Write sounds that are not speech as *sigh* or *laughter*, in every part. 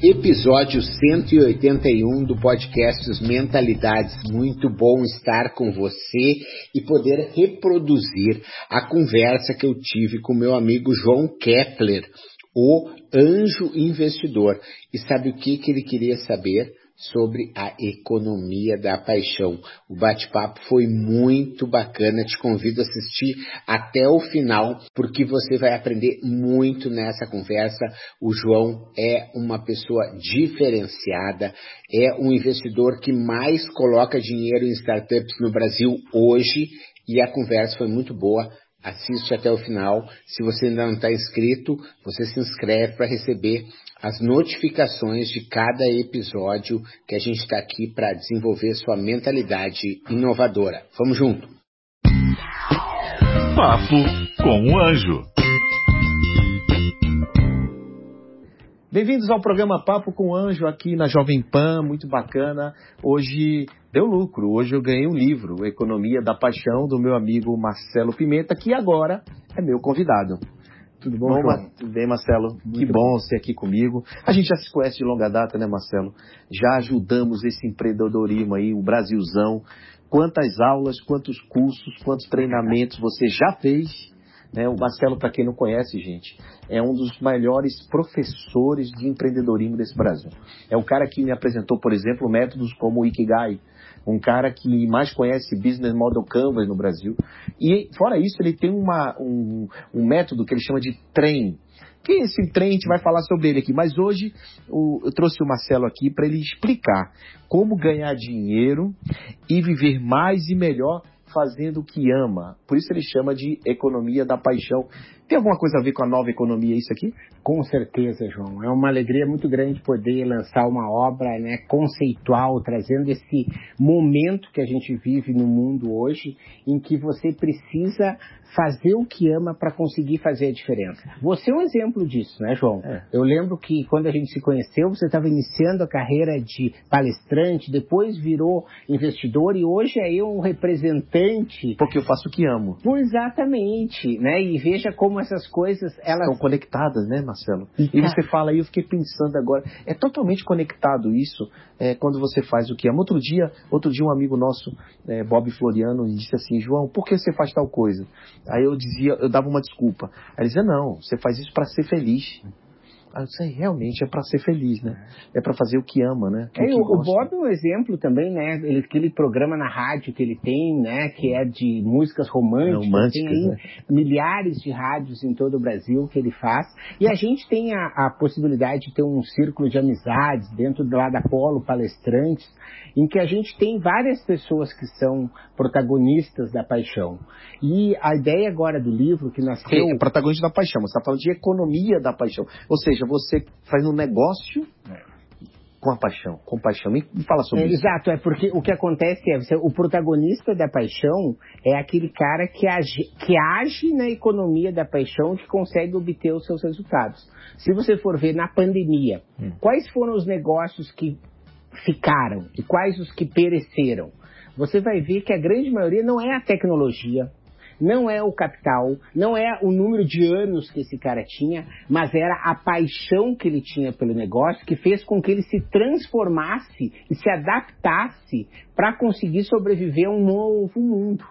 Episódio 181 do podcast Mentalidades. Muito bom estar com você e poder reproduzir a conversa que eu tive com meu amigo João Kepler, o anjo investidor. E sabe o que, que ele queria saber? Sobre a economia da paixão. O bate-papo foi muito bacana, te convido a assistir até o final, porque você vai aprender muito nessa conversa. O João é uma pessoa diferenciada, é um investidor que mais coloca dinheiro em startups no Brasil hoje, e a conversa foi muito boa. Assiste até o final. Se você ainda não está inscrito, você se inscreve para receber as notificações de cada episódio que a gente está aqui para desenvolver sua mentalidade inovadora. Vamos junto! Papo com o Anjo. Bem-vindos ao programa Papo com o Anjo aqui na Jovem Pan, muito bacana. Hoje deu lucro, hoje eu ganhei um livro, Economia da Paixão, do meu amigo Marcelo Pimenta, que agora é meu convidado. Tudo bom, bom João? Bem, Marcelo? Muito que bom, bom ser aqui comigo. A gente já se conhece de longa data, né, Marcelo? Já ajudamos esse empreendedorismo aí, o Brasilzão. Quantas aulas, quantos cursos, quantos treinamentos você já fez? Né? O Marcelo, para quem não conhece, gente, é um dos melhores professores de empreendedorismo desse Brasil. É o cara que me apresentou, por exemplo, métodos como o Ikigai, um cara que mais conhece Business Model Canvas no Brasil. E, fora isso, ele tem uma, um, um método que ele chama de TREM. Que esse trem a gente vai falar sobre ele aqui, mas hoje o, eu trouxe o Marcelo aqui para ele explicar como ganhar dinheiro e viver mais e melhor fazendo o que ama. Por isso ele chama de economia da paixão. Tem alguma coisa a ver com a nova economia isso aqui? Com certeza, João. É uma alegria muito grande poder lançar uma obra né, conceitual, trazendo esse momento que a gente vive no mundo hoje, em que você precisa fazer o que ama para conseguir fazer a diferença. Você é um exemplo disso, né, João? É. Eu lembro que quando a gente se conheceu, você estava iniciando a carreira de palestrante, depois virou investidor e hoje é eu um representante. Porque eu faço o que amo. Exatamente, né? E veja como essas coisas elas estão conectadas, né, Marcelo? E, e você fala aí, eu fiquei pensando agora, é totalmente conectado isso é, quando você faz o que ama. Outro dia, outro dia um amigo nosso, é, Bob Floriano, disse assim, João, por que você faz tal coisa? Aí eu dizia, eu dava uma desculpa. Aí ele dizia, não, você faz isso para ser feliz. Eu disse, realmente é para ser feliz, né? É para fazer o que ama, né? É, o, o Bob é um exemplo também, né? Ele, aquele programa na rádio que ele tem, né? Que é de músicas românticas. românticas tem né? milhares de rádios em todo o Brasil que ele faz. E a gente tem a, a possibilidade de ter um círculo de amizades dentro lá da Polo, palestrantes, em que a gente tem várias pessoas que são protagonistas da paixão. E a ideia agora do livro que nasceu... É, protagonista da paixão, você está falando de economia da paixão. Ou seja, você faz um negócio com a paixão, com paixão. Me fala sobre é, isso. Exato, é porque o que acontece é, você, o protagonista da paixão é aquele cara que age, que age na economia da paixão e que consegue obter os seus resultados. Se você for ver na pandemia, hum. quais foram os negócios que ficaram e quais os que pereceram? Você vai ver que a grande maioria não é a tecnologia, não é o capital, não é o número de anos que esse cara tinha, mas era a paixão que ele tinha pelo negócio que fez com que ele se transformasse e se adaptasse para conseguir sobreviver a um novo mundo.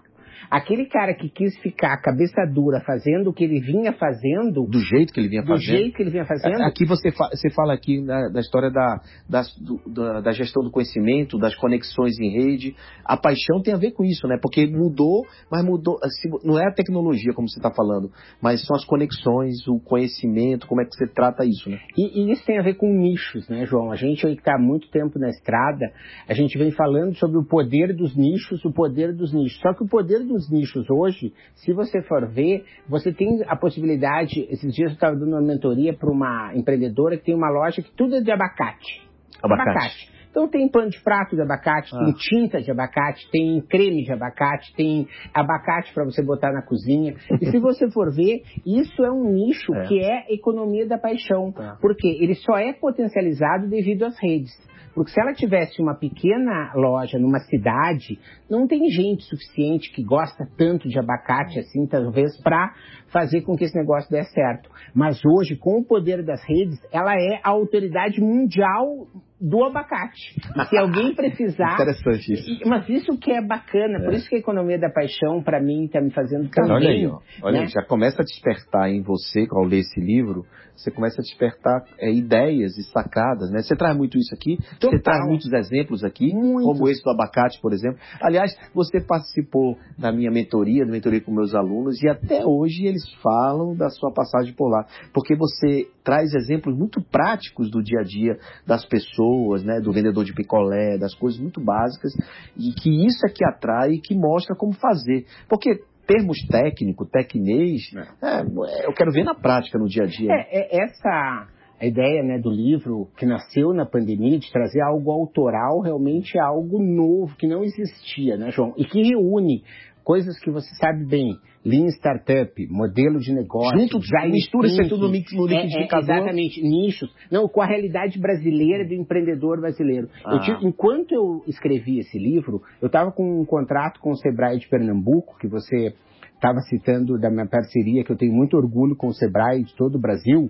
Aquele cara que quis ficar cabeça dura fazendo o que ele vinha fazendo. Do jeito que ele vinha do fazendo. Do jeito que ele vinha fazendo. Aqui você, fa você fala aqui na, da história da, da, do, da, gestão do conhecimento, das conexões em rede. A paixão tem a ver com isso, né? Porque mudou, mas mudou. Assim, não é a tecnologia, como você está falando, mas são as conexões, o conhecimento, como é que você trata isso, né? E, e isso tem a ver com nichos, né, João? A gente aí que está há muito tempo na estrada, a gente vem falando sobre o poder dos nichos, o poder dos nichos. Só que o poder dos nichos hoje, se você for ver, você tem a possibilidade. Esses dias eu estava dando uma mentoria para uma empreendedora que tem uma loja que tudo é de abacate. Abacate. Então tem pano de prato de abacate, Ah. tem tinta de abacate, tem creme de abacate, tem abacate para você botar na cozinha. E se você for ver, isso é um nicho *laughs* É. que é economia da paixão. Tá. Porque ele só é potencializado devido às redes. Porque se ela tivesse uma pequena loja numa cidade, não tem gente suficiente que gosta tanto de abacate assim, talvez, para fazer com que esse negócio dê certo. Mas hoje, com o poder das redes, ela é a autoridade mundial do abacate. Se alguém precisar. Interessante isso. Mas isso que é bacana, por isso que a economia da paixão, para mim, está me fazendo tão Olha aí, ó. Olha né? aí, já começa a despertar em você, ao ler esse livro, você começa a despertar é, ideias e sacadas, né? Você traz muito isso aqui, você Total. traz muitos exemplos aqui, como esse do abacate, por exemplo. Aliás, você participou da minha mentoria, da mentoria com meus alunos, e até hoje eles falam da sua passagem por lá, porque você traz exemplos muito práticos do dia a dia das pessoas, né? Do vendedor de picolé, das coisas muito básicas, e que isso é que atrai e que mostra como fazer. Porque termos técnico, tecnês, é, eu quero ver na prática, no dia a dia. É, é essa a ideia né, do livro que nasceu na pandemia de trazer algo autoral realmente é algo novo que não existia, né, João? E que reúne coisas que você sabe bem, Lean Startup, modelo de negócio, Junto, mistura isso aí tudo no, no é, é, liquidificador. exatamente, nichos. Não, com a realidade brasileira do empreendedor brasileiro. Ah. Eu tive- enquanto eu escrevi esse livro, eu estava com um contrato com o Sebrae de Pernambuco, que você estava citando da minha parceria, que eu tenho muito orgulho com o Sebrae de todo o Brasil.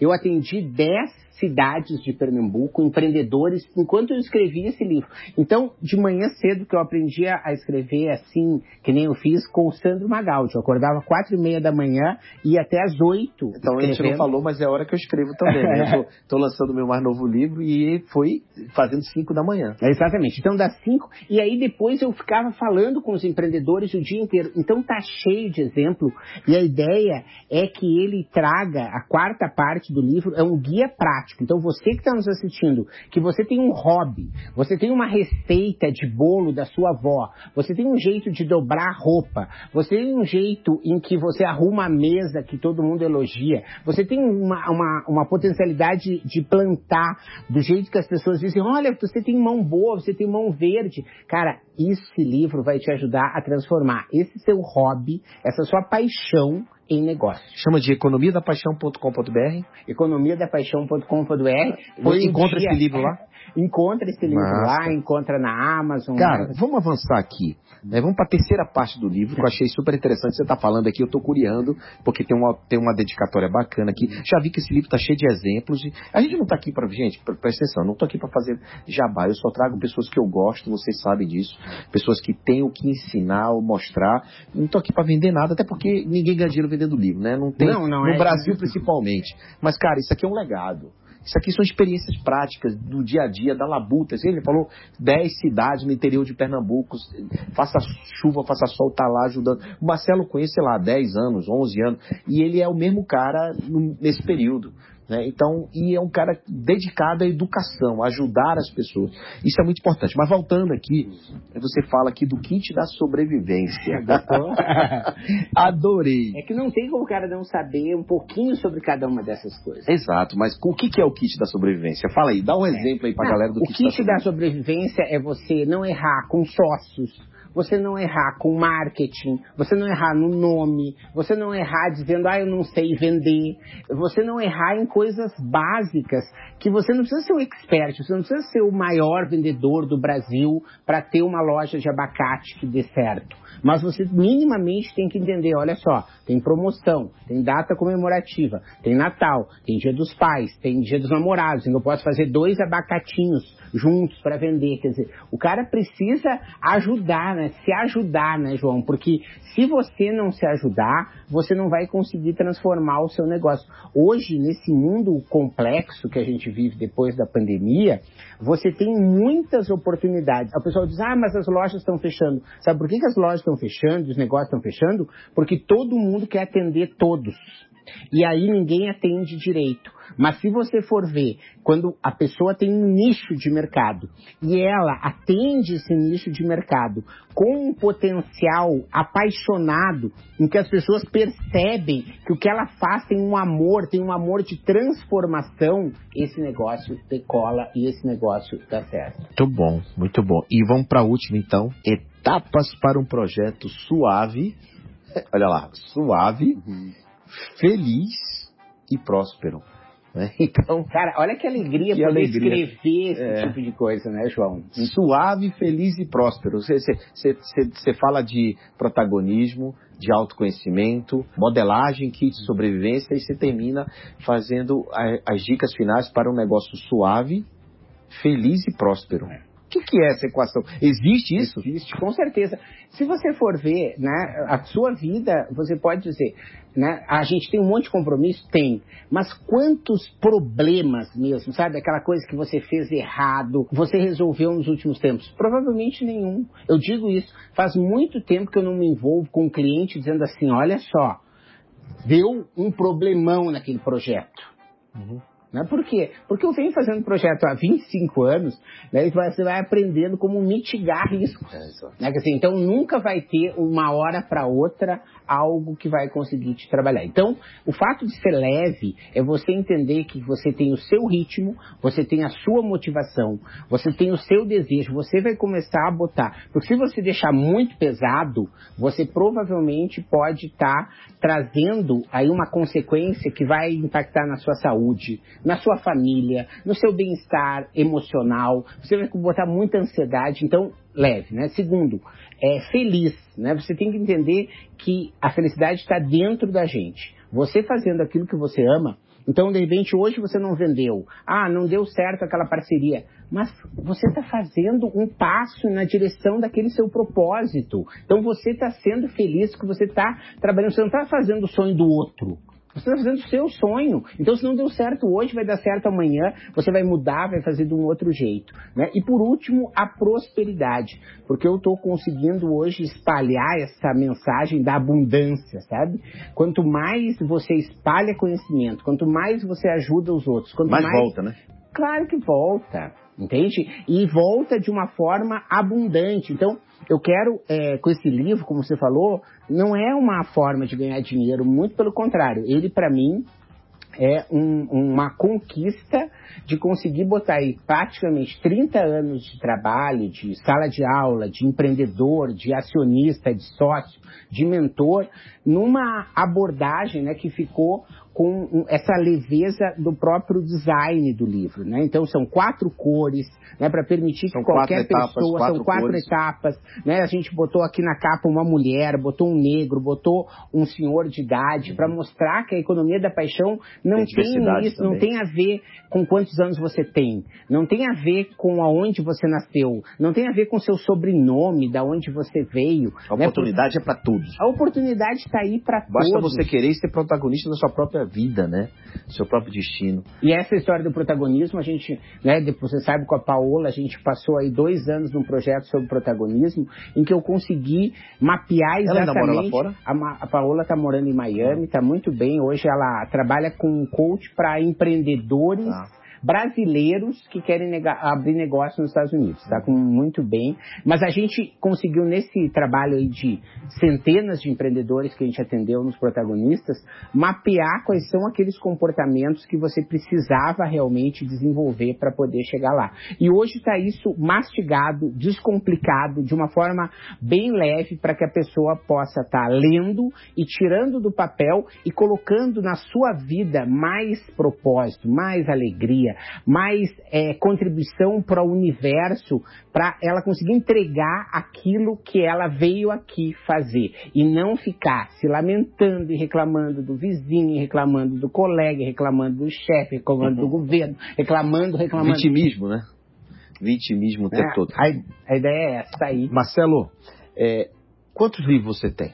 Eu atendi 10 cidades de Pernambuco, empreendedores, enquanto eu escrevia esse livro. Então, de manhã cedo que eu aprendi a escrever assim, que nem eu fiz com o Sandro Magaldi. Eu acordava quatro e meia da manhã e até às oito. Então a gente não escrevendo. falou, mas é a hora que eu escrevo também. né? *laughs* Tô lançando meu mais novo livro e foi fazendo 5 da manhã. É, Exatamente. Então das cinco. E aí depois eu ficava falando com os empreendedores o dia inteiro. Então tá cheio de exemplo. E a ideia é que ele traga a quarta parte do livro, é um guia prático. Então você que está nos assistindo, que você tem um hobby, você tem uma receita de bolo da sua avó, você tem um jeito de dobrar roupa, você tem um jeito em que você arruma a mesa que todo mundo elogia, você tem uma, uma, uma potencialidade de plantar do jeito que as pessoas dizem, olha, você tem mão boa, você tem mão verde. Cara, esse livro vai te ajudar a transformar esse seu hobby, essa sua paixão em negócio. Chama de economiadapaixão.com.br. economiadapaixão.com.br. Encontra esse livro lá? Encontra esse livro Massa. lá, encontra na Amazon. Cara, vamos avançar aqui. né? Vamos para a terceira parte do livro, que eu achei super interessante. Você está falando aqui, eu estou curiando, porque tem uma, tem uma dedicatória bacana aqui. Já vi que esse livro está cheio de exemplos. e A gente não está aqui para. Gente, pre- presta atenção, não estou aqui para fazer jabá. Eu só trago pessoas que eu gosto, vocês sabem disso. Pessoas que têm o que ensinar ou mostrar. Não estou aqui para vender nada, até porque ninguém ganha dinheiro vendendo livro, né? Não tem. Não, não no é- Brasil, principalmente. Mas, cara, isso aqui é um legado. Isso aqui são experiências práticas do dia a dia, da labuta. Assim, Ele falou 10 cidades no interior de Pernambuco, faça chuva, faça sol, tá lá ajudando. O Marcelo conhece, sei lá, 10 anos, 11 anos, e ele é o mesmo cara nesse período. Né? Então, e é um cara dedicado à educação, a ajudar as pessoas. Isso é muito importante. Mas voltando aqui, você fala aqui do kit da sobrevivência. *laughs* Adorei. É que não tem como o cara não saber um pouquinho sobre cada uma dessas coisas. Exato, mas o que é o kit da sobrevivência? Fala aí, dá um exemplo aí pra Não, galera do o kit, kit da da sobrevivência é você não errar com sócios, você não errar com marketing, você não errar no nome, você não errar dizendo, ah, eu não sei vender, você não errar em coisas básicas que você não precisa ser o expert, você não precisa ser o maior vendedor do Brasil para ter uma loja de abacate que dê certo. Mas você minimamente tem que entender, olha só, tem promoção, tem data comemorativa, tem Natal, tem Dia dos Pais, tem Dia dos Namorados, então eu posso fazer dois abacatinhos juntos para vender. Quer dizer, o cara precisa ajudar, né? Se ajudar, né, João? Porque se você não se ajudar, você não vai conseguir transformar o seu negócio. Hoje, nesse mundo complexo que a gente vive depois da pandemia, você tem muitas oportunidades. O pessoal diz, ah, mas as lojas estão fechando. Sabe por que, que as lojas estão fechando, os negócios estão fechando? Porque todo mundo quer atender todos. E aí ninguém atende direito. Mas se você for ver, quando a pessoa tem um nicho de mercado e ela atende esse nicho de mercado com um potencial apaixonado, em que as pessoas percebem que o que ela faz tem um amor, tem um amor de transformação, esse negócio decola e esse negócio dá certo. Muito bom, muito bom. E vamos para a última então, etapas para um projeto suave. Olha lá, suave, Uhum. Feliz e próspero. né? *laughs* Então, Cara, olha que alegria Que poder alegria. escrever esse É. tipo de coisa, né, João? suave, feliz e próspero. Você, fala de protagonismo, de autoconhecimento, modelagem, kit de sobrevivência e você termina fazendo a- as dicas finais para um negócio suave, feliz e próspero. O que, é essa equação? Existe isso? Existe, com certeza. Se você for ver, né, a sua vida, você pode dizer, né, a gente tem um monte de compromisso? Tem. Mas quantos problemas mesmo, sabe? Aquela coisa que você fez errado, você resolveu nos últimos tempos? Provavelmente nenhum. Eu digo isso, faz muito tempo que eu não me envolvo com um cliente dizendo assim, olha só, deu um problemão naquele projeto. Né? Por quê? Porque eu venho fazendo projeto há 25 anos, né, e você vai aprendendo como mitigar riscos. Né? Quer dizer, então nunca vai ter uma hora para outra algo que vai conseguir te trabalhar. Então, o fato de ser leve é você entender que você tem o seu ritmo, você tem a sua motivação, você tem o seu desejo, você vai começar a botar. Porque se você deixar muito pesado, você provavelmente pode estar trazendo aí uma consequência que vai impactar na sua saúde, na sua família, no seu bem-estar emocional. Você vai botar muita ansiedade. Então, leve, né? Segundo, é feliz, né? Você tem que entender que a felicidade está dentro da gente. Você fazendo aquilo que você ama, então de repente hoje você não vendeu, ah, não deu certo aquela parceria, mas você está fazendo um passo na direção daquele seu propósito. Então você está sendo feliz que você está trabalhando, você não está fazendo o sonho do outro. Você está fazendo o seu sonho. Então, se não deu certo hoje, vai dar certo amanhã. Você vai mudar, vai fazer de um outro jeito. Né? E por último, a prosperidade. Porque eu estou conseguindo hoje espalhar essa mensagem da abundância, sabe? Quanto mais você espalha conhecimento, quanto mais você ajuda os outros, quanto Mas mais volta, né? Claro que volta, entende? E volta de uma forma abundante. Então, eu quero, é, com esse livro, como você falou, não é uma forma de ganhar dinheiro, muito pelo contrário. Ele, para mim, é um- uma conquista de conseguir botar aí praticamente 30 anos de trabalho, de sala de aula, de empreendedor, de acionista, de sócio, de mentor, numa abordagem né, que ficou com essa leveza do próprio design do livro. Né? Então são quatro cores, né, para permitir São que qualquer etapas, pessoa, quatro são quatro cores. etapas. Né? A gente botou aqui na capa uma mulher, botou um negro, botou um senhor de idade, para mostrar que a economia da paixão não Tem tem, isso, não também. tem a ver com quantos anos você tem, não tem a ver com aonde você nasceu, não tem a ver com seu sobrenome, da onde você veio. A né? oportunidade é para todos. A oportunidade está aí para todos. Basta você querer ser protagonista da sua própria vida, né? Seu próprio destino. E essa história do protagonismo, a gente, né, depois você sabe com a Paola, a gente passou aí dois anos num projeto sobre protagonismo, em que eu consegui mapear Ela ainda exatamente. mora lá fora? A, Paola está morando em Miami, está muito bem. Hoje ela trabalha com um coach para empreendedores. Tá. Brasileiros que querem abrir negócio nos Estados Unidos, tá com muito bem. Mas a gente conseguiu nesse trabalho aí de centenas de empreendedores que a gente atendeu nos protagonistas, mapear quais são aqueles comportamentos que você precisava realmente desenvolver para poder chegar lá. E hoje está isso mastigado, descomplicado, de uma forma bem leve para que a pessoa possa estar lendo e tirando do papel e colocando na sua vida mais propósito, mais alegria, mais é, contribuição para o universo, para ela conseguir entregar aquilo que ela veio aqui fazer e não ficar se lamentando e reclamando do vizinho, reclamando do colega, reclamando do chefe, reclamando do governo, reclamando, reclamando. Vitimismo, né? Vitimismo o tempo É, todo. a, a ideia é essa aí. Marcelo, é, quantos livros você tem?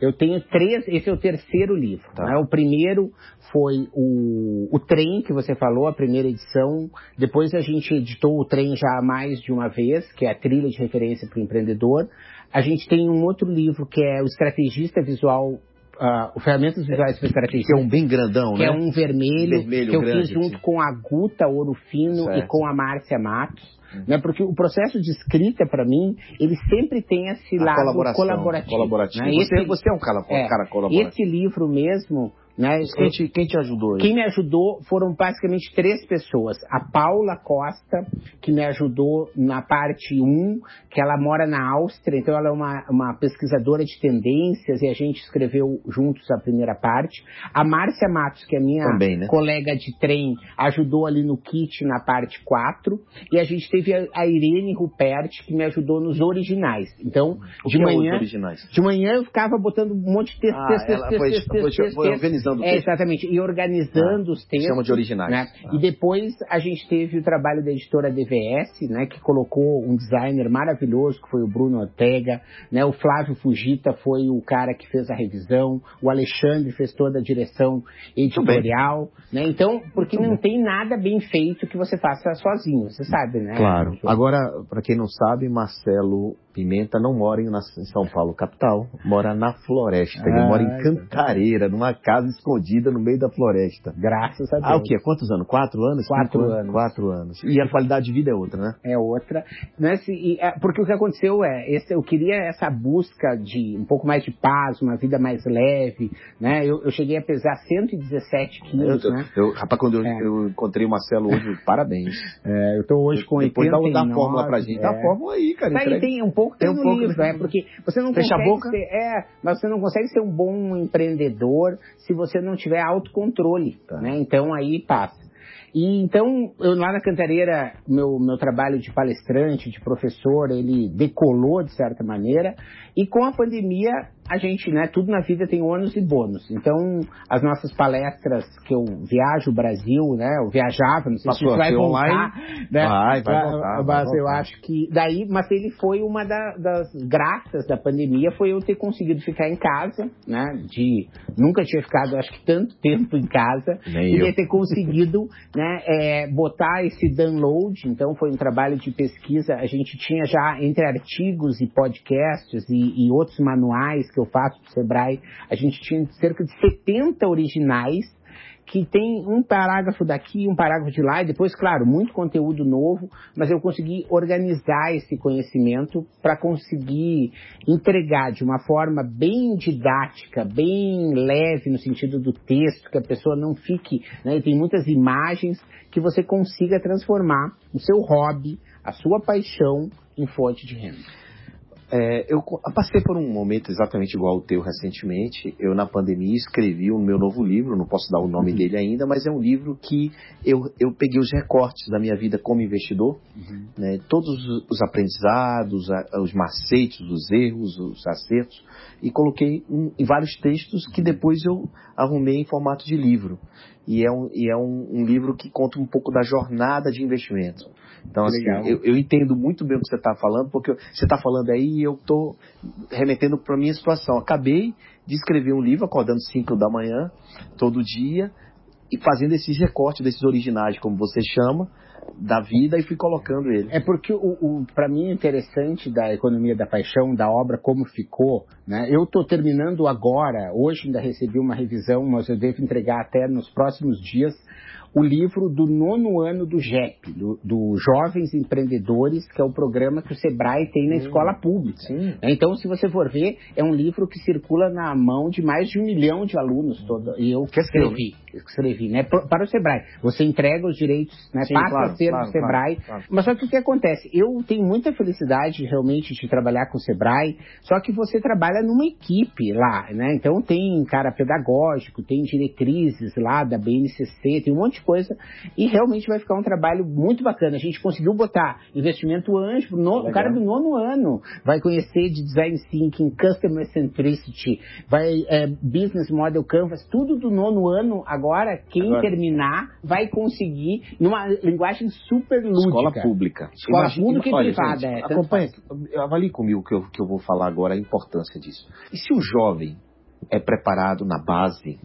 Eu tenho três, esse é o terceiro livro. Tá. né? O primeiro foi o, o Trem, que você falou, a primeira edição. Depois a gente editou o Trem já mais de uma vez, que é a trilha de referência para o empreendedor. A gente tem um outro livro que é o Estrategista Visual uh, o Ferramentas Visuais para Estratégia. Que é um bem grandão, que né? é um vermelho, Vermelho que eu grande, fiz junto assim. com a Guta Ouro Fino Certo. e com a Márcia Matos. Né, porque o processo de escrita, para mim, ele sempre tem esse A lado colaborativo. colaborativo. né? Você, Esse- você é um cara, é, cara colaborativo. Esse livro mesmo, né? Quem te, quem te ajudou aí? Quem me ajudou foram basicamente três pessoas. A Paula Costa, que me ajudou na parte 1, que ela mora na Áustria, então ela é uma, uma pesquisadora de tendências e a gente escreveu juntos a primeira parte. A Márcia Matos, que é minha Também, né? colega de trem, ajudou ali no kit na parte 4. E a gente teve a, a Irene Rupert, que me ajudou nos originais. Então, de é manhã, originais? de manhã eu ficava botando um monte de texto, Ah, texto, texto, foi- texto, texto, texto, organizando É, exatamente, e organizando os textos. Chama de originais. né? Ah. E depois a gente teve o trabalho da editora DVS, né, que colocou um designer maravilhoso, que foi o Bruno Ortega, né, o Flávio Fugita foi o cara que fez a revisão, o Alexandre fez toda a direção editorial, né? Então, porque não tem nada bem feito que você faça sozinho, você sabe, né? Claro. Agora, para quem não sabe, Marcelo Pimenta não mora em, São Paulo, capital. Mora na floresta. Ele Ah, mora em então. Cantareira, numa casa escondida no meio da floresta. Graças a Deus. Ah, o quê? Quantos anos? Quatro anos? Quatro Cinco anos. Quatro anos. E a qualidade de vida é outra, né? é outra, né? é, porque o que aconteceu é, esse, eu queria essa busca de um pouco mais de paz, uma vida mais leve, né? Eu, eu cheguei a pesar 117 quilos, Eu, né? eu- rapaz, quando eu, É. eu encontrei o Marcelo hoje, *laughs* parabéns. É, eu tô hoje com Depois dá, 89. dá a fórmula pra gente. Dá a é. fórmula aí, cara. Entrega. tem um pouco Tem tem um pouco, livro, né? é porque você não Fecha a consegue boca. ser, é, mas você não consegue ser um bom empreendedor se você não tiver autocontrole, Tá. né? Então aí passa. E então, eu lá na Cantareira, meu, meu trabalho de palestrante, de professor, ele decolou de certa maneira. E com a pandemia, a gente, né, tudo na vida tem ônus e bônus. Então, as nossas palestras que eu viajo o Brasil, né, eu viajava, não sei se Passou isso a vai voltar, online? né? Vai, vai Mas- voltar, vai Mas eu voltar. acho que daí, mas ele foi uma da- das graças da pandemia foi eu ter conseguido ficar em casa, né? De nunca tinha ficado, acho que tanto tempo em casa *laughs* Nem e eu. ter conseguido, *laughs* né? é, botar esse download. Então foi um trabalho de pesquisa. A gente tinha já entre artigos e podcasts e, e outros manuais que eu faço para o Sebrae, a gente tinha cerca de 70 originais que tem um parágrafo daqui, um parágrafo de lá, e depois, claro, muito conteúdo novo, mas eu consegui organizar esse conhecimento para conseguir entregar de uma forma bem didática, bem leve no sentido do texto, que a pessoa não fique, né, tem muitas imagens que você consiga transformar o seu hobby, a sua paixão em fonte de renda. É, eu passei por um momento exatamente igual ao teu recentemente. Eu, na pandemia, escrevi o meu novo livro, não posso dar o nome dele ainda, mas é um livro que eu, eu peguei os recortes da minha vida como investidor, né, todos os- os aprendizados, os macetes, os erros, os acertos, e coloquei em, em vários textos que depois eu arrumei em formato de livro. E é um, e é um, um livro que conta um pouco da jornada de investimento. Então, assim, eu, eu entendo muito bem o que você está falando, porque você está falando aí e eu estou remetendo para a minha situação. Acabei de escrever um livro, acordando 5 da manhã, todo dia, e fazendo esses recortes desses originais, como você chama, da vida, e fui colocando ele. É porque o, o para mim o interessante da economia da paixão, da obra como ficou, né? Eu estou terminando agora, hoje ainda recebi uma revisão, mas eu devo entregar até nos próximos dias o livro do nono ano do JEP, do, do Jovens Empreendedores, que é o programa que o Sebrae tem na escola pública. Sim. É, Então, se você for ver, é um livro que circula na mão de mais de um milhão de alunos todo. E eu que escrevi, escrevi, né? Para o Sebrae. Você entrega os direitos, né? Sim, passa claro, a ser claro, do Sebrae. claro, claro. Mas só que o que acontece? Eu tenho muita felicidade realmente de trabalhar com o Sebrae, só que você trabalha numa equipe lá, né? Então tem cara pedagógico, tem diretrizes lá da BNCC, tem um monte de coisa e realmente vai ficar um trabalho muito bacana. A gente conseguiu botar investimento anjo, no, o cara do nono ano vai conhecer de design thinking, customer centricity, vai é, business model canvas, tudo do nono ano. Agora quem Agora- terminar vai conseguir numa linguagem super lúdica. Escola pública. Escola pública e olha, privada, gente, é, acompanha, avalie comigo que eu, que eu vou falar agora a importância disso. E se o jovem é preparado na base,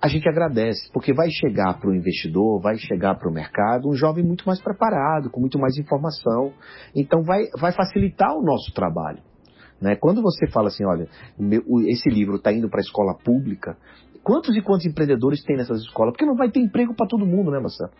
a gente agradece, porque vai chegar para o investidor, vai chegar para o mercado um jovem muito mais preparado, com muito mais informação. Então vai, vai facilitar o nosso trabalho. Né? Quando você fala assim, olha, esse livro está indo para a escola pública, quantos e quantos empreendedores tem nessas escolas? Porque não vai ter emprego para todo mundo, né, Marcelo?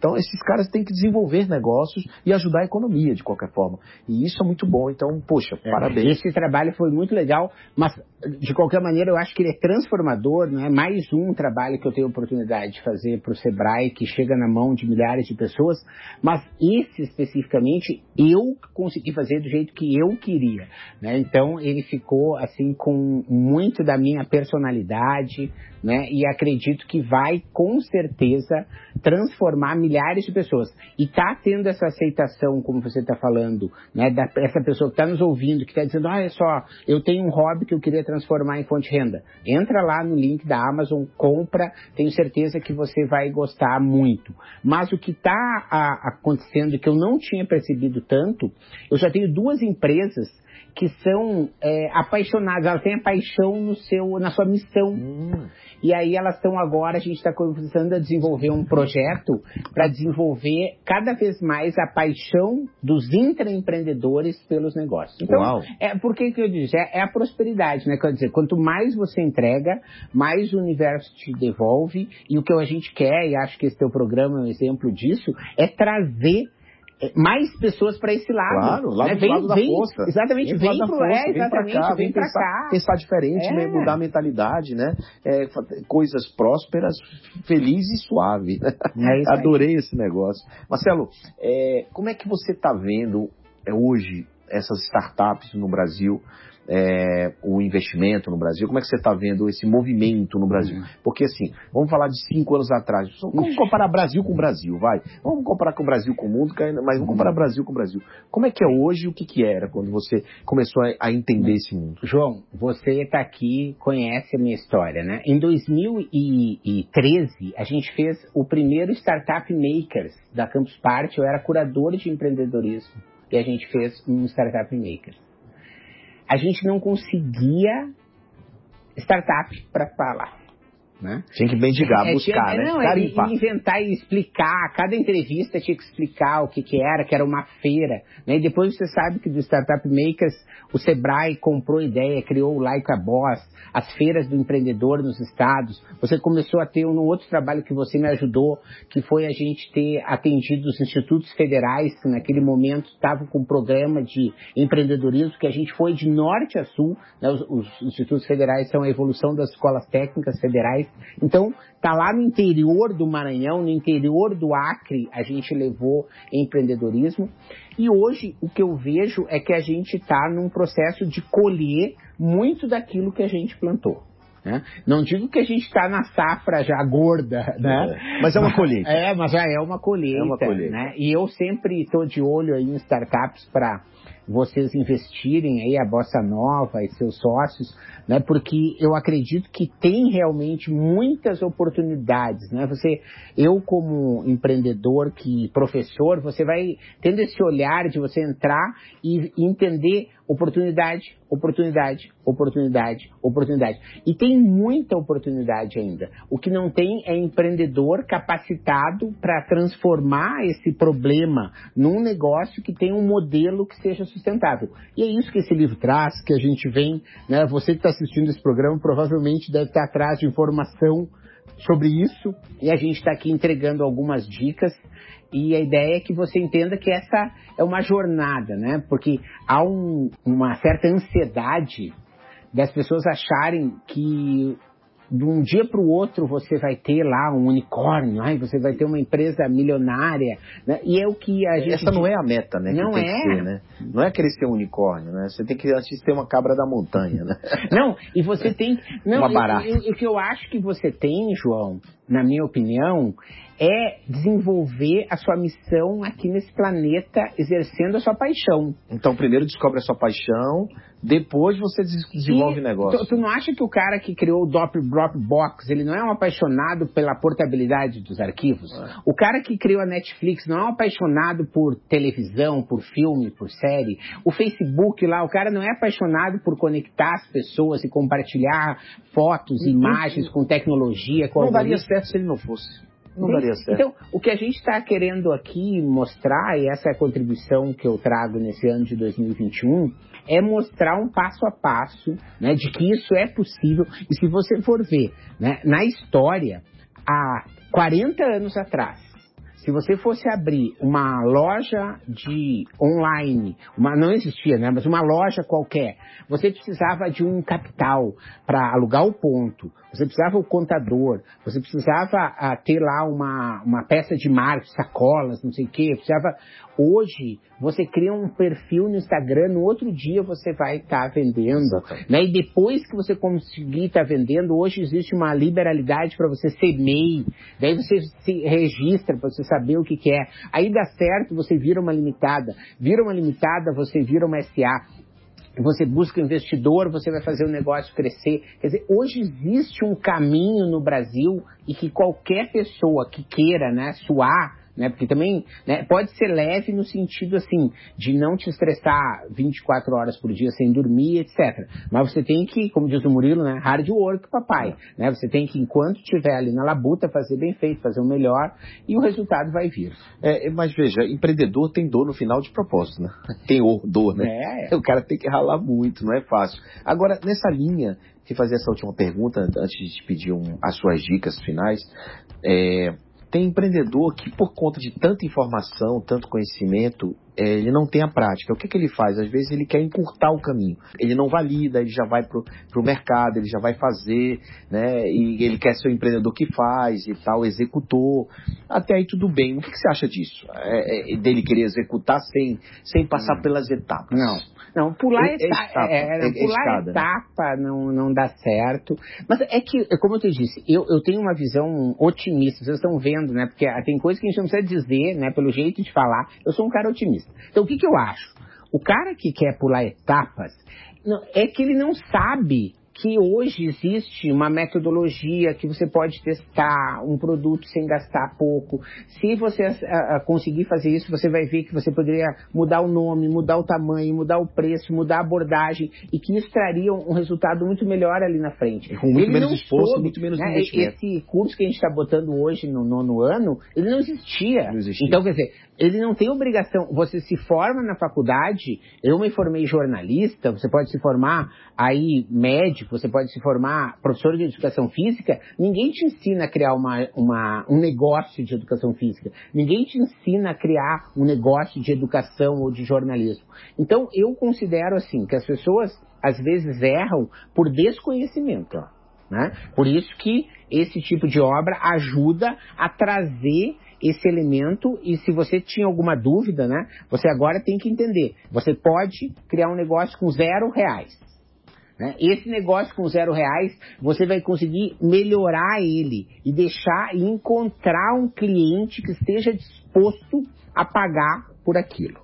Então, esses caras têm que desenvolver negócios e ajudar a economia de qualquer forma. E isso é muito bom. Então, poxa, é, parabéns. Esse trabalho foi muito legal, mas de qualquer maneira eu acho que ele é transformador, não é mais um trabalho que eu tenho oportunidade de fazer para o Sebrae, que chega na mão de milhares de pessoas, mas esse especificamente eu consegui fazer do jeito que eu queria. Né? Então, ele ficou assim com muito da minha personalidade, né? E acredito que vai com certeza transformar milhares de pessoas. E tá tendo essa aceitação, como você está falando, né? Da, essa pessoa que está nos ouvindo, que está dizendo, ah, é só, eu tenho um hobby que eu queria transformar em fonte de renda. Entra lá no link da Amazon, compra, tenho certeza que você vai gostar muito. Mas o que está acontecendo que eu não tinha percebido tanto, eu já tenho duas empresas que são é, apaixonadas, elas têm a paixão no seu, na sua missão. Hum. E aí elas estão agora, a gente está começando a desenvolver um projeto para desenvolver cada vez mais a paixão dos intraempreendedores pelos negócios. Então, Uau. é por que eu disse? É, é, a prosperidade, né? Quer dizer, quanto mais você entrega, mais o universo te devolve. E o que a gente quer, e acho que esse teu programa é um exemplo disso, é trazer mais pessoas para esse lado. Claro, lá né? do vem, lado da vem, força. Exatamente, vem, pro, força, é, exatamente, vem cá, vem pra pensar, cá. Pensar diferente, é. né? mudar a mentalidade, né? É, coisas prósperas, feliz e suave. *laughs* É Adorei esse negócio. Marcelo, é, como é que você está vendo é, hoje essas startups no Brasil? É, o investimento no Brasil? Como é que você está vendo esse movimento no Brasil? Uhum. Porque assim, vamos falar de cinco anos atrás. Vamos comparar Brasil com Brasil, vai. Vamos comparar com o Brasil com o mundo, mas vamos comparar Brasil com o Brasil. Como é que é hoje e o que, que era quando você começou a, a entender esse mundo? João, você está aqui, conhece a minha história, né? Em 2013, a gente fez o primeiro Startup Makers da Campus Party. Eu era curador de empreendedorismo e a gente fez um Startup Makers a gente não conseguia startup para falar. Né? Tinha que bendigar, é, buscar, tinha, né? Não, inventar e explicar. Cada entrevista tinha que explicar o que, que era, que era uma feira. Né? E depois você sabe que do Startup Makers, o Sebrae comprou ideia, criou o Like a Boss, as feiras do empreendedor nos estados. Você começou a ter um outro trabalho que você me ajudou, que foi a gente ter atendido os institutos federais, que naquele momento estavam com um programa de empreendedorismo, que a gente foi de norte a sul. Né? Os, os institutos federais são a evolução das escolas técnicas federais então, tá lá no interior do Maranhão, no interior do Acre, a gente levou empreendedorismo. E hoje o que eu vejo é que a gente está num processo de colher muito daquilo que a gente plantou. Né? Não digo que a gente está na safra já gorda, né? É, mas é uma colheita. É, mas já é uma colheita. É uma colheita. Né? E eu sempre estou de olho aí em startups para vocês investirem aí a Bossa Nova e seus sócios, né? Porque eu acredito que tem realmente muitas oportunidades, né? Você, eu como empreendedor, que professor, você vai tendo esse olhar de você entrar e entender oportunidade, oportunidade, oportunidade, oportunidade. E tem muita oportunidade ainda. O que não tem é empreendedor capacitado para transformar esse problema num negócio que tem um modelo que seja sustentável. E é isso que esse livro traz, que a gente vem, né? Você que está assistindo esse programa provavelmente deve estar atrás de informação sobre isso e a gente está aqui entregando algumas dicas e a ideia é que você entenda que essa é uma jornada, né? Porque há um, uma certa ansiedade das pessoas acharem que de um dia para o outro você vai ter lá um unicórnio, ai, você vai ter uma empresa milionária, né? E é o que a gente... Essa não é a meta, né? Não é. Ser, né? Não é ser um unicórnio, né? Você tem que antes ter uma cabra da montanha, né? *laughs* Não, e você tem... Não, uma barata. O que eu acho que você tem, João, na minha opinião, é desenvolver a sua missão aqui nesse planeta, exercendo a sua paixão. Então, primeiro descobre a sua paixão, depois você desenvolve e negócio. Tu, tu, não acha que o cara que criou o Dropbox, ele não é um apaixonado pela portabilidade dos arquivos? É. O cara que criou a Netflix não é um apaixonado por televisão, por filme, por série? O Facebook lá, o cara não é apaixonado por conectar as pessoas e compartilhar fotos, imagens com tecnologia, com Não daria certo se ele não fosse. Não daria certo. Então, o que a gente está querendo aqui mostrar, e essa é a contribuição que eu trago nesse ano de 2021, é mostrar um passo a passo né, de que isso é possível. E se você for ver, né, na história, há 40 anos atrás, se você fosse abrir uma loja de online, uma, não existia, né? Mas uma loja qualquer, você precisava de um capital para alugar o ponto, você precisava o contador, você precisava ah, ter lá uma, uma peça de marketing, sacolas, não sei o quê, precisava. Hoje, você cria um perfil no Instagram, no outro dia você vai estar tá vendendo, né? E depois que você conseguir estar tá vendendo, hoje existe uma liberalidade para você ser MEI, daí você se registra para você saber o que, que é. Aí dá certo, você vira uma limitada. Vira uma limitada, você vira uma SA você busca investidor, você vai fazer o negócio crescer. Quer dizer, hoje existe um caminho no Brasil e que qualquer pessoa que queira né, suar né? Porque também né, pode ser leve no sentido assim de não te estressar 24 horas por dia sem dormir, etc. Mas você tem que, como diz o Murilo, né, hard work, papai, né? Você tem que enquanto estiver ali na labuta fazer bem feito, fazer o melhor e o resultado vai vir. É, mas veja, empreendedor tem dor no final de propósito, né? *laughs* Tem dor, né? É, é. O cara tem que ralar muito, não é fácil. Agora, nessa linha, que fazer essa última pergunta antes de te pedir um, as suas dicas finais. É, tem empreendedor que, por conta de tanta informação, tanto conhecimento, é, ele não tem a prática. O que, que ele faz? Às vezes ele quer encurtar o caminho. Ele não valida, ele já vai para o mercado, ele já vai fazer, né? E ele quer ser o empreendedor que faz e tal, executor. Até aí tudo bem. O que, que você acha disso? É, é, dele querer executar sem, sem passar hum. pelas etapas? Não. Não, pular, é, etapa, é, é, pular etapa não, não dá certo. Mas é que, como eu te disse, eu, eu tenho uma visão otimista. Vocês estão vendo, né? Porque tem coisas que a gente não precisa dizer, né? Pelo jeito de falar. Eu sou um cara otimista. Então, o que, que eu acho? O cara que quer pular etapas, é que ele não sabe que hoje existe uma metodologia que você pode testar um produto sem gastar pouco. Se você uh, conseguir fazer isso, você vai ver que você poderia mudar o nome, mudar o tamanho, mudar o preço, mudar a abordagem e que isso traria um resultado muito melhor ali na frente. Com muito ele menos esforço, soube, muito menos né, investimento. Esse curso que a gente está botando hoje no nono ano, ele não existia. não existia. Então, quer dizer, ele não tem obrigação. Você se forma na faculdade, eu me formei jornalista, você pode se formar aí médico, você pode se formar professor de educação física, ninguém te ensina a criar uma, uma, um negócio de educação física. Ninguém te ensina a criar um negócio de educação ou de jornalismo. Então, eu considero assim, que as pessoas às vezes erram por desconhecimento. Né? Por isso que esse tipo de obra ajuda a trazer esse elemento e se você tinha alguma dúvida, né, você agora tem que entender. Você pode criar um negócio com zero reais. Né? Esse negócio com zero reais, você vai conseguir melhorar ele e deixar e encontrar um cliente que esteja disposto a pagar por aquilo.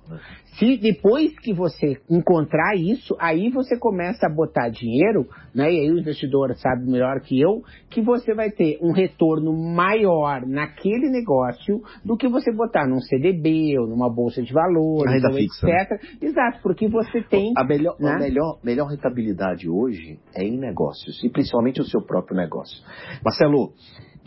Se depois que você encontrar isso, aí você começa a botar dinheiro, né? E aí o investidor sabe melhor que eu, que você vai ter um retorno maior naquele negócio do que você botar num CDB ou numa bolsa de valores, ou fixa, etc. Né? Exato, porque você tem. A melhor, né? a melhor, melhor rentabilidade hoje é em negócios, e principalmente o seu próprio negócio. Marcelo,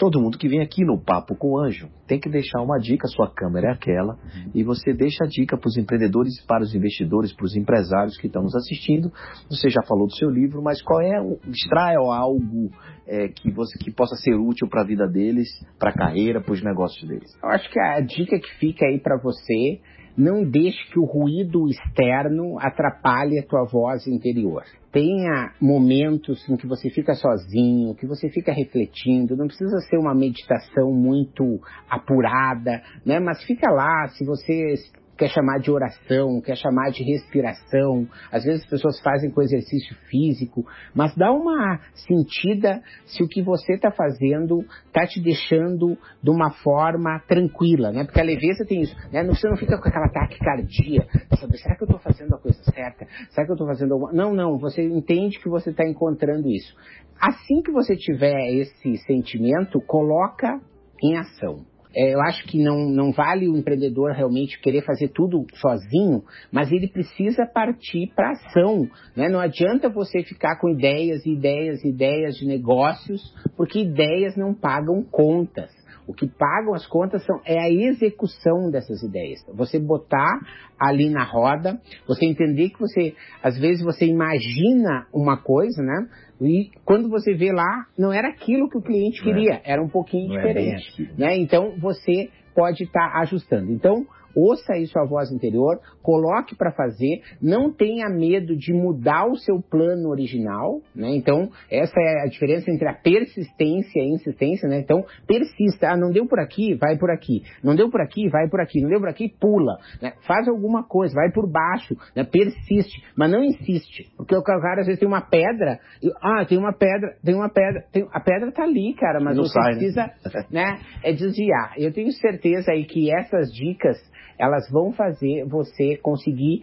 Todo mundo que vem aqui no Papo com o Anjo tem que deixar uma dica, sua câmera é aquela, uhum. e você deixa a dica para os empreendedores, para os investidores, para os empresários que estão nos assistindo. Você já falou do seu livro, mas qual é, extraia algo é, que, você, que possa ser útil para a vida deles, para a carreira, para os negócios deles? Eu acho que a dica que fica aí para você não deixe que o ruído externo atrapalhe a tua voz interior. Tenha momentos em que você fica sozinho, que você fica refletindo. Não precisa ser uma meditação muito apurada, né? Mas fica lá, se você quer chamar de oração, quer chamar de respiração. Às vezes as pessoas fazem com exercício físico, mas dá uma sentida se o que você está fazendo está te deixando de uma forma tranquila, né? Porque a leveza tem isso, né? Você não fica com aquela taquicardia, sabe? Será que eu estou fazendo a coisa certa? Será que eu estou fazendo alguma... Não, não, você entende que você está encontrando isso. Assim que você tiver esse sentimento, coloca em ação. É, eu acho que não, não vale o empreendedor realmente querer fazer tudo sozinho, mas ele precisa partir para ação. Né? Não adianta você ficar com ideias, ideias, ideias de negócios, porque ideias não pagam contas. O que pagam as contas são, é a execução dessas ideias. Você botar ali na roda, você entender que você, às vezes você imagina uma coisa, né? E quando você vê lá, não era aquilo que o cliente queria, é. era um pouquinho não é diferente. É né? Então você pode estar tá ajustando. Então, ouça aí sua voz interior, coloque para fazer, não tenha medo de mudar o seu plano original, né? Então, essa é a diferença entre a persistência e a insistência, né? Então, persista, ah, não deu por aqui, vai por aqui, não deu por aqui, vai por aqui, não deu por aqui, pula, né? Faz alguma coisa, vai por baixo, né? Persiste, mas não insiste, porque o cara às vezes tem uma pedra, e, ah, tem uma pedra, tem uma pedra, tem, a pedra tá ali, cara, mas não você sai, né? precisa, né? né? É desviar. Eu tenho certeza aí que essas dicas elas vão fazer você conseguir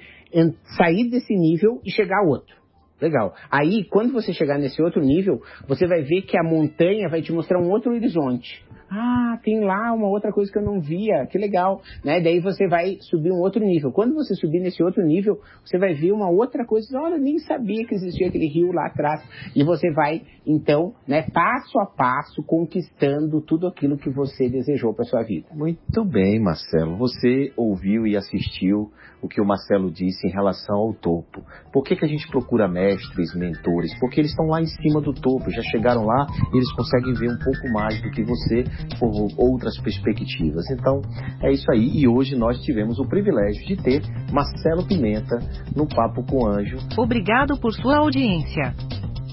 sair desse nível e chegar a outro. Legal. Aí, quando você chegar nesse outro nível, você vai ver que a montanha vai te mostrar um outro horizonte. Ah, tem lá uma outra coisa que eu não via, que legal, né? Daí você vai subir um outro nível. Quando você subir nesse outro nível, você vai ver uma outra coisa. Olha, nem sabia que existia aquele rio lá atrás. E você vai, então, né, passo a passo, conquistando tudo aquilo que você desejou para sua vida. Muito bem, Marcelo. Você ouviu e assistiu o que o Marcelo disse em relação ao topo. Por que, que a gente procura mestres, mentores? Porque eles estão lá em cima do topo, já chegaram lá e eles conseguem ver um pouco mais do que você por outras perspectivas. Então, é isso aí. E hoje nós tivemos o privilégio de ter Marcelo Pimenta no Papo com o Anjo. Obrigado por sua audiência.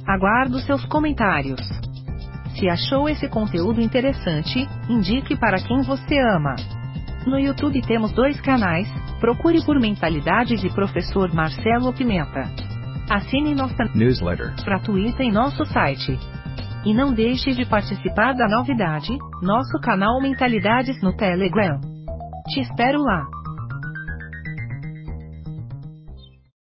Aguardo seus comentários. Se achou esse conteúdo interessante, indique para quem você ama. No YouTube temos dois canais, procure por Mentalidades e Professor Marcelo Pimenta. Assine nossa newsletter gratuita em nosso site e não deixe de participar da novidade, nosso canal Mentalidades no Telegram. Te espero lá!